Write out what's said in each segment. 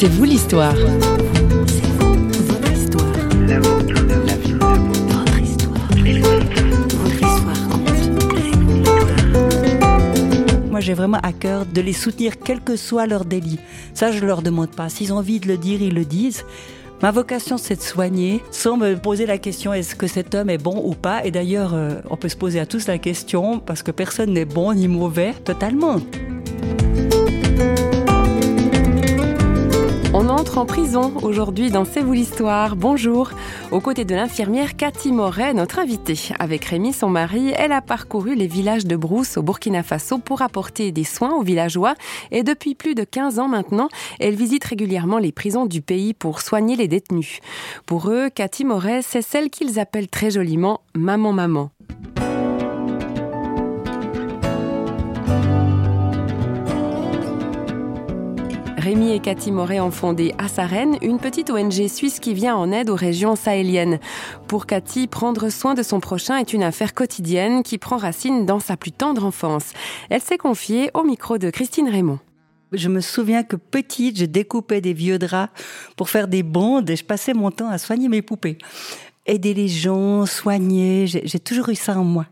C'est vous l'histoire. Moi, j'ai vraiment à cœur de les soutenir, quel que soit leur délit. Ça, je leur demande pas. S'ils ont envie de le dire, ils le disent. Ma vocation, c'est de soigner, sans me poser la question est-ce que cet homme est bon ou pas? Et d'ailleurs, euh, on peut se poser à tous la question, parce que personne n'est bon ni mauvais, totalement. En prison aujourd'hui dans C'est vous l'histoire. Bonjour. Aux côtés de l'infirmière Cathy Moret, notre invitée. Avec Rémi, son mari, elle a parcouru les villages de Brousse au Burkina Faso pour apporter des soins aux villageois. Et depuis plus de 15 ans maintenant, elle visite régulièrement les prisons du pays pour soigner les détenus. Pour eux, Cathy Moret, c'est celle qu'ils appellent très joliment Maman Rémi et Cathy Moret ont fondé Assaren, une petite ONG suisse qui vient en aide aux régions sahéliennes. Pour Cathy, prendre soin de son prochain est une affaire quotidienne qui prend racine dans sa plus tendre enfance. Elle s'est confiée au micro de Christine Raymond. Je me souviens que petite, je découpais des vieux draps pour faire des bandes et je passais mon temps à soigner mes poupées aider les gens, soigner. J'ai toujours eu ça en moi.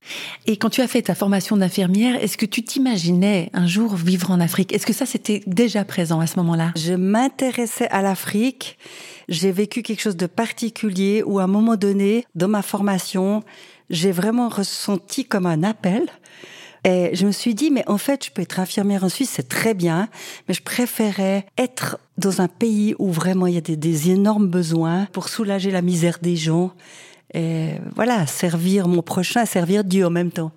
Et quand tu as fait ta formation d'infirmière, est-ce que tu t'imaginais un jour vivre en Afrique? Est-ce que ça, c'était déjà présent à ce moment-là? Je m'intéressais à l'Afrique. J'ai vécu quelque chose de particulier où à un moment donné, dans ma formation, j'ai vraiment ressenti comme un appel. Et je me suis dit, mais en fait, je peux être infirmière en Suisse, c'est très bien, mais je préférais être dans un pays où vraiment il y a des, énormes besoins pour soulager la misère des gens. Et voilà, servir mon prochain, servir Dieu en même temps.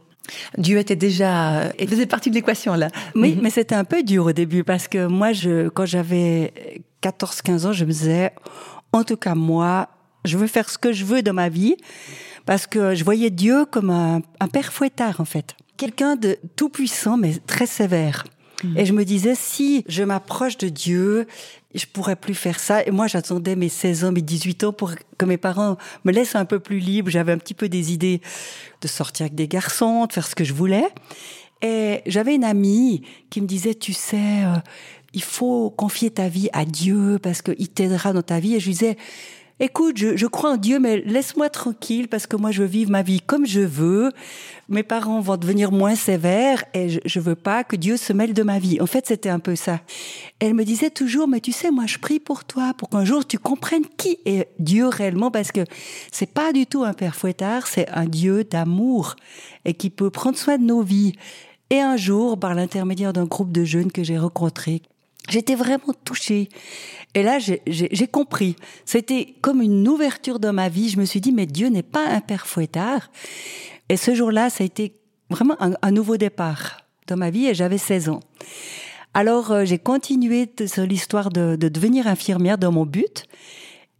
Dieu était déjà, il faisait partie de l'équation là. Oui, mhm. mais c'était un peu dur au début parce que moi, je, quand j'avais 14-15 ans, je me disais, en tout cas moi, je veux faire ce que je veux dans ma vie parce que je voyais Dieu comme un, un père fouettard en fait quelqu'un de tout puissant, mais très sévère. Mm. Et je me disais, si je m'approche de Dieu, je pourrais plus faire ça. Et moi, j'attendais mes 16 ans, mes 18 ans pour que mes parents me laissent un peu plus libre. J'avais un petit peu des idées de sortir avec des garçons, de faire ce que je voulais. Et j'avais une amie qui me disait, tu sais, euh, il faut confier ta vie à Dieu parce qu'il t'aidera dans ta vie. Et je lui disais, écoute, je, crois en Dieu, mais laisse-moi tranquille parce que moi, je veux vivre ma vie comme je veux. Mes parents vont devenir moins sévères et je, je veux pas que Dieu se mêle de ma vie. En fait, c'était un peu ça. Elle me disait toujours, mais tu sais, moi, je prie pour toi, pour qu'un jour tu comprennes qui est Dieu réellement, parce que c'est pas du tout un père fouettard, c'est un Dieu d'amour et qui peut prendre soin de nos vies. Et un jour, par l'intermédiaire d'un groupe de jeunes que j'ai rencontré, J'étais vraiment touchée. Et là, j'ai compris. C'était comme une ouverture dans ma vie. Je me suis dit, mais Dieu n'est pas un père fouettard. Et ce jour-là, ça a été vraiment un, nouveau départ dans ma vie et j'avais 16 ans. Alors, euh, j'ai continué sur l'histoire de, de devenir infirmière dans mon but.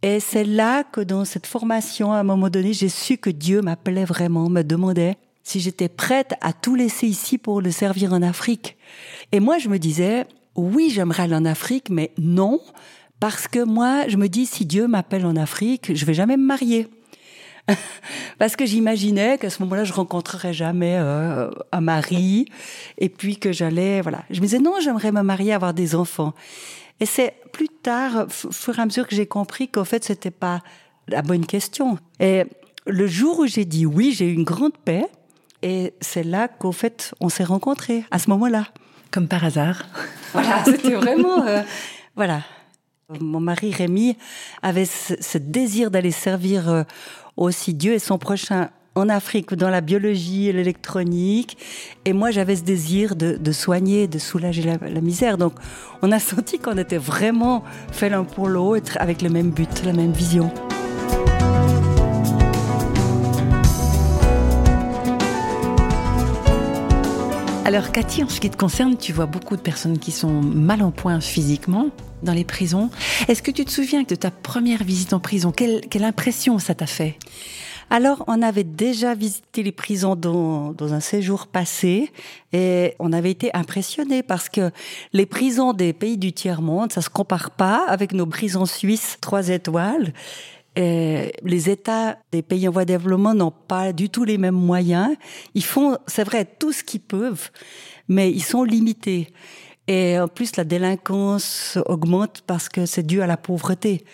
Et c'est là que dans cette formation, à un moment donné, j'ai su que Dieu m'appelait vraiment, me demandait si j'étais prête à tout laisser ici pour le servir en Afrique. Et moi, je me disais, oui, j'aimerais aller en Afrique, mais non, parce que moi, je me dis, si Dieu m'appelle en Afrique, je vais jamais me marier. parce que j'imaginais qu'à ce moment-là, je rencontrerais jamais euh, un mari, et puis que j'allais, voilà. Je me disais, non, j'aimerais me marier, avoir des enfants. Et c'est plus tard, au fur et à mesure que j'ai compris qu'en fait, c'était pas la bonne question. Et le jour où j'ai dit oui, j'ai eu une grande paix, et c'est là qu'au fait, on s'est rencontrés, à ce moment-là. Comme par hasard. Voilà, c'était vraiment, euh, voilà. Mon mari Rémi avait ce, désir d'aller servir euh, aussi Dieu et son prochain en Afrique, dans la biologie et l'électronique. Et moi, j'avais ce désir de, soigner, de soulager la, la, misère. Donc, on a senti qu'on était vraiment fait l'un pour l'autre, avec le même but, la même vision. Alors Cathy, en ce qui te concerne, tu vois beaucoup de personnes qui sont mal en point physiquement dans les prisons. Est-ce que tu te souviens de ta première visite en prison quelle, impression ça t'a fait? Alors, on avait déjà visité les prisons dans, dans, un séjour passé et on avait été impressionnés parce que les prisons des pays du tiers-monde, ça se compare pas avec nos prisons suisses trois étoiles. Et les États des pays en voie de développement n'ont pas du tout les mêmes moyens. Ils font, c'est vrai, tout ce qu'ils peuvent, mais ils sont limités. Et en plus, la délinquance augmente parce que c'est dû à la pauvreté.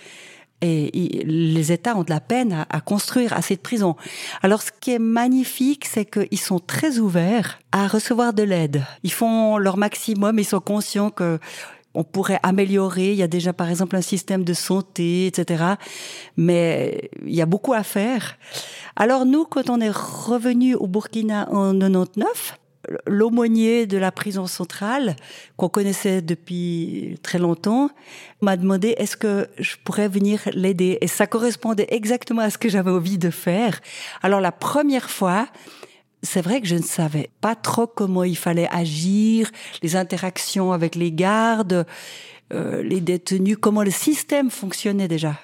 Et les États ont de la peine à, construire assez de prisons. Alors, ce qui est magnifique, c'est qu'ils sont très ouverts à recevoir de l'aide. Ils font leur maximum, ils sont conscients que on pourrait améliorer. Il y a déjà, par exemple, un système de santé, etc. Mais il y a beaucoup à faire. Alors, nous, quand on est revenu au Burkina en 99, l'aumônier de la prison centrale, qu'on connaissait depuis très longtemps, m'a demandé est-ce que je pourrais venir l'aider? Et ça correspondait exactement à ce que j'avais envie de faire. Alors la première fois, c'est vrai que je ne savais pas trop comment il fallait agir, les interactions avec les gardes, euh, les détenus, comment le système fonctionnait déjà.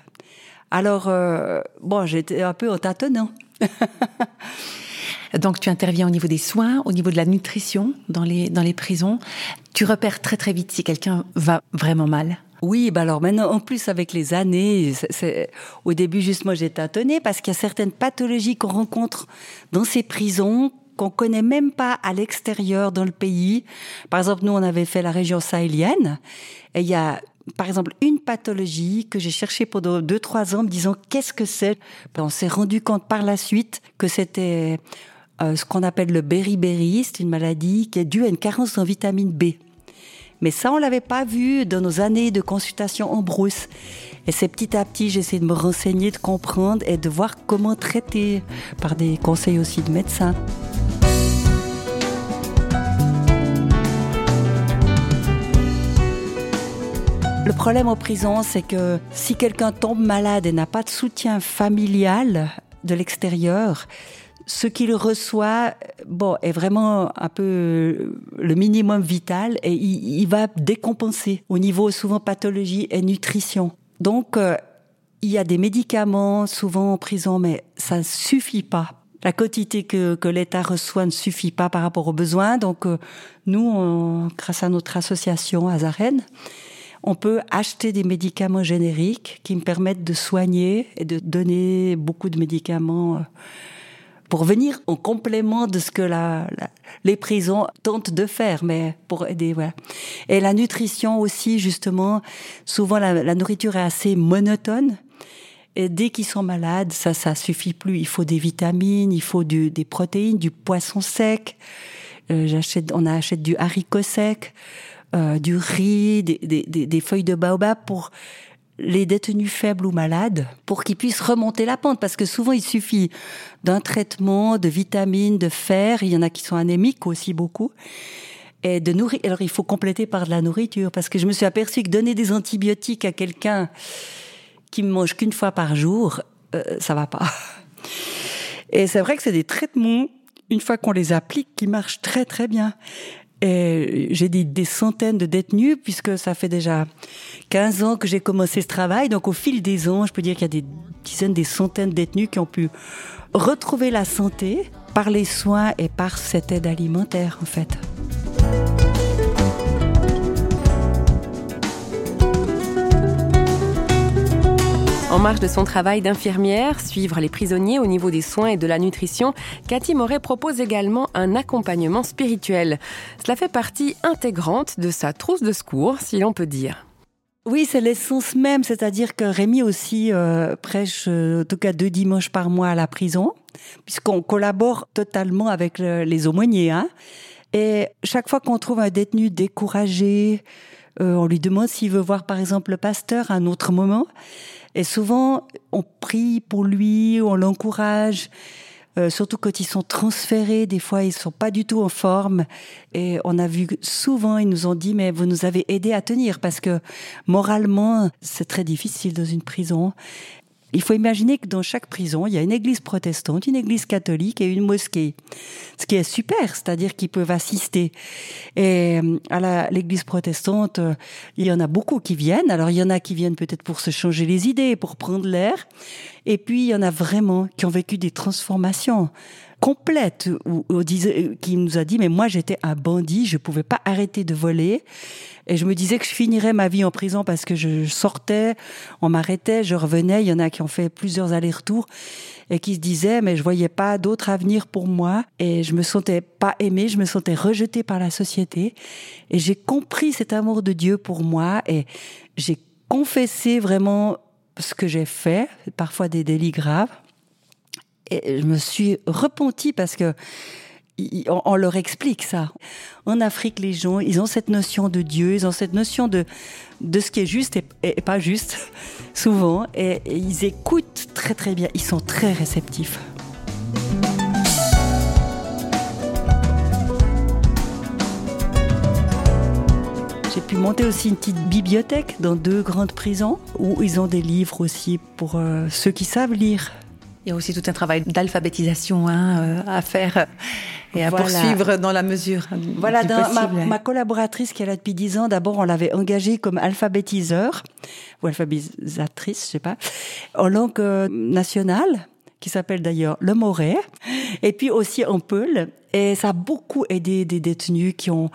Alors, euh, bon, j'étais un peu au tâtonnant. Donc tu interviens au niveau des soins, au niveau de la nutrition dans les, dans les prisons. Tu repères très très vite si quelqu'un va vraiment mal. Oui, bah alors maintenant, en plus avec les années, c'est, au début juste moi j'étais étonnée parce qu'il y a certaines pathologies qu'on rencontre dans ces prisons qu'on connaît même pas à l'extérieur dans le pays. Par exemple, nous on avait fait la région sahélienne et il y a par exemple, une pathologie que j'ai cherchée pendant deux, trois ans, me disant qu'est-ce que c'est? Ben, on s'est rendu compte par la suite que c'était euh, ce qu'on appelle le beriberi, c'est une maladie qui est due à une carence en vitamine B. Mais ça, on l'avait pas vu dans nos années de consultation en brousse. Et c'est petit à petit, j'essaie de me renseigner, de comprendre et de voir comment traiter par des conseils aussi de médecins. Le problème en prison, c'est que si quelqu'un tombe malade et n'a pas de soutien familial de l'extérieur, ce qu'il reçoit, bon, est vraiment un peu le minimum vital et il, va décompenser au niveau souvent pathologie et nutrition. Donc, euh, il y a des médicaments souvent en prison, mais ça ne suffit pas. La quantité que, que l'État reçoit ne suffit pas par rapport aux besoins. Donc, euh, nous, grâce à notre association Azaren, on peut acheter des médicaments génériques qui me permettent de soigner et de donner beaucoup de médicaments euh, pour venir en complément de ce que la, les prisons tentent de faire, mais pour aider, voilà. Et la nutrition aussi, justement, souvent la, nourriture est assez monotone. Et dès qu'ils sont malades, ça, ça suffit plus. Il faut des vitamines, il faut du, des protéines, du poisson sec. Euh, j'achète, on achète du haricot sec, euh, du riz, des, des, des, feuilles de baobab pour les détenus faibles ou malades pour qu'ils puissent remonter la pente parce que souvent il suffit d'un traitement de vitamines, de fer, il y en a qui sont anémiques aussi beaucoup et de nourrir. Alors il faut compléter par de la nourriture parce que je me suis aperçue que donner des antibiotiques à quelqu'un qui ne mange qu'une fois par jour, euh, ça va pas. Et c'est vrai que c'est des traitements une fois qu'on les applique qui marchent très très bien. Et j'ai dit des centaines de détenus puisque ça fait déjà 15 ans que j'ai commencé ce travail. Donc au fil des ans, je peux dire qu'il y a des dizaines, des centaines de détenus qui ont pu retrouver la santé par les soins et par cette aide alimentaire en fait. En marge de son travail d'infirmière, suivre les prisonniers au niveau des soins et de la nutrition, Cathy Moret propose également un accompagnement spirituel. Cela fait partie intégrante de sa trousse de secours, si l'on peut dire. Oui, c'est l'essence même, c'est-à-dire que Rémi aussi euh, prêche, euh, en tout cas deux dimanches par mois à la prison, puisqu'on collabore totalement avec les aumôniers. Hein. Et chaque fois qu'on trouve un détenu découragé, euh, on lui demande s'il veut voir par exemple le pasteur à un autre moment. Et souvent, on prie pour lui, on l'encourage. Euh, surtout quand ils sont transférés, des fois ils sont pas du tout en forme. Et on a vu souvent, ils nous ont dit, mais vous nous avez aidé à tenir parce que moralement, c'est très difficile dans une prison. Il faut imaginer que dans chaque prison, il y a une église protestante, une église catholique et une mosquée. Ce qui est super, c'est-à-dire qu'ils peuvent assister. Et euh, à l'église protestante, euh, il y en a beaucoup qui viennent. Alors il y en a qui viennent peut-être pour se changer les idées, pour prendre l'air. Et puis il y en a vraiment qui ont vécu des transformations. Complète où, où disait, qui nous a dit mais moi j'étais un bandit, je pouvais pas arrêter de voler et je me disais que je finirais ma vie en prison parce que je sortais, on m'arrêtait, je revenais. Il y en a qui ont fait plusieurs allers-retours et qui se disaient mais je voyais pas d'autre avenir pour moi et je me sentais pas aimée, je me sentais rejetée par la société et j'ai compris cet amour de Dieu pour moi et j'ai confessé vraiment ce que j'ai fait, parfois des délits graves. Et je me suis repentie parce que on, leur explique ça. En Afrique, les gens, ils ont cette notion de Dieu, ils ont cette notion de, de ce qui est juste et, pas juste, souvent, et, ils écoutent très très bien, ils sont très réceptifs. J'ai pu monter aussi une petite bibliothèque dans deux grandes prisons où ils ont des livres aussi pour euh, ceux qui savent lire. Il y a aussi tout un travail d'alphabétisation hein, euh, à faire et à poursuivre dans la mesure. Voilà, ma, collaboratrice qui est là depuis dix ans, d'abord on l'avait engagée comme alphabétiseur ou alphabétisatrice, je sais pas, en langue euh, nationale qui s'appelle d'ailleurs le Moret, et puis aussi en Peul. Et ça a beaucoup aidé des détenus qui ont,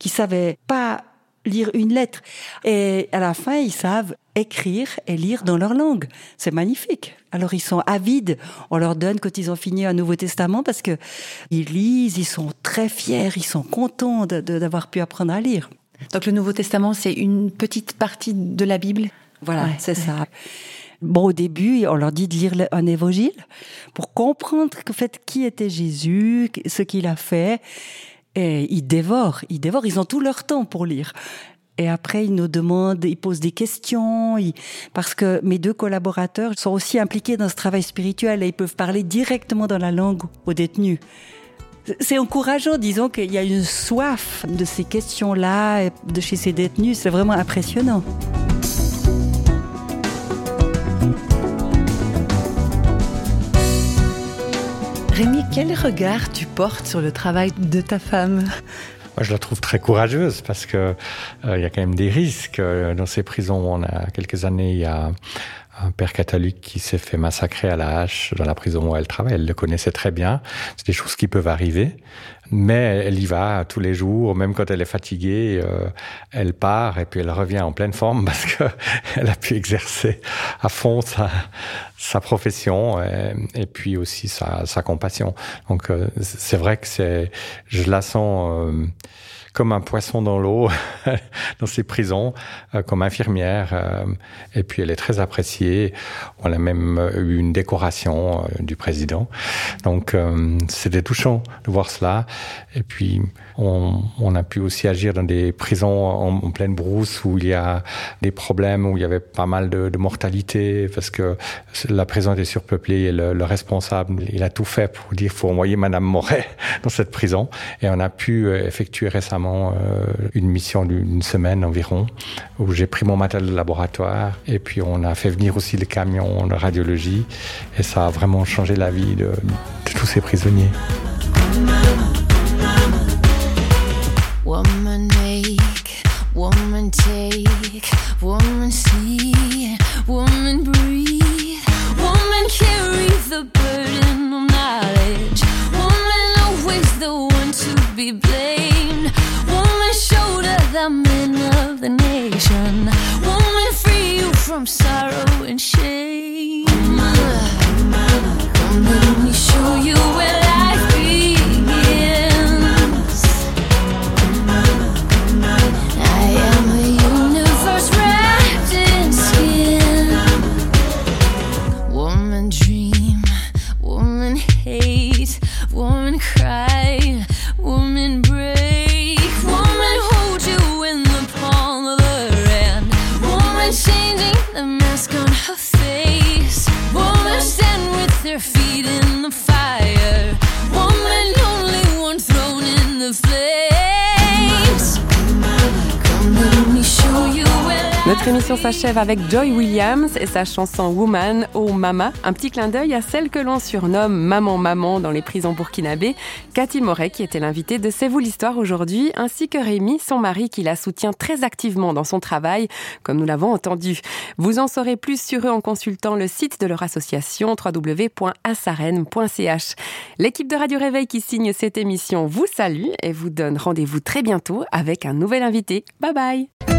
qui savaient pas lire une lettre. Et à la fin, ils savent écrire et lire dans leur langue. C'est magnifique. Alors ils sont avides. On leur donne quand ils ont fini un Nouveau Testament parce que ils lisent, ils sont très fiers, ils sont contents d'avoir pu apprendre à lire. Donc le Nouveau Testament, c'est une petite partie de la Bible? Voilà, c'est ça. Bon, au début, on leur dit de lire un évangile pour comprendre que fait qui était Jésus, ce qu'il a fait. Et ils dévorent, ils dévorent, ils ont tout leur temps pour lire. Et après, ils nous demandent, ils posent des questions, parce que mes deux collaborateurs sont aussi impliqués dans ce travail spirituel et ils peuvent parler directement dans la langue aux détenus. C'est encourageant, disons qu'il y a une soif de ces questions-là de chez ces détenus. C'est vraiment impressionnant. Quel regard tu portes sur le travail de ta femme moi, je la trouve très courageuse parce que euh, il y a quand même des risques euh, dans ces prisons. On a quelques années, il y a un père catholique qui s'est fait massacrer à la hache dans la prison où elle travaille. Elle le connaissait très bien. C'est des choses qui peuvent arriver, mais elle y va tous les jours, même quand elle est fatiguée. Euh, elle part et puis elle revient en pleine forme parce que elle a pu exercer à fond sa, profession et, et puis aussi sa, compassion. Donc euh, c'est vrai que c'est, je la sens. Euh, comme un poisson dans l'eau dans ces prisons, euh, comme infirmière. Euh, et puis elle est très appréciée. On a même euh, eu une décoration du président. Donc c'était touchant de voir cela. Et puis on, a pu aussi agir dans des prisons en, pleine brousse où il y a des problèmes, où il y avait pas mal de, de mortalité parce que la prison était surpeuplée et le, le, responsable, il a tout fait pour dire faut envoyer Madame Moret dans cette prison. Et on a pu effectuer récemment euh, une mission d'une semaine environ, où j'ai pris mon matériel de laboratoire et puis on a fait venir aussi les camions de radiologie et ça a vraiment changé la vie de, de tous ces prisonniers. Woman make, woman take, woman see, woman breathe, woman carry the burden of knowledge, woman always the one to be blamed. The men of the nation. Woman, free you from sorrow and shame. their feet in the fire. Notre émission s'achève avec Joy Williams et sa chanson Woman, Oh Mama, un petit clin d'œil à celle que l'on surnomme Maman Maman dans les prisons burkinabées, Cathy Moret qui était l'invitée de C'est vous l'histoire aujourd'hui, ainsi que Rémi, son mari qui la soutient très activement dans son travail, comme nous l'avons entendu. Vous en saurez plus sur eux en consultant le site de leur association www.assaren.ch. L'équipe de Radio Réveil qui signe cette émission vous salue et vous donne rendez-vous très bientôt avec un nouvel invité. Bye bye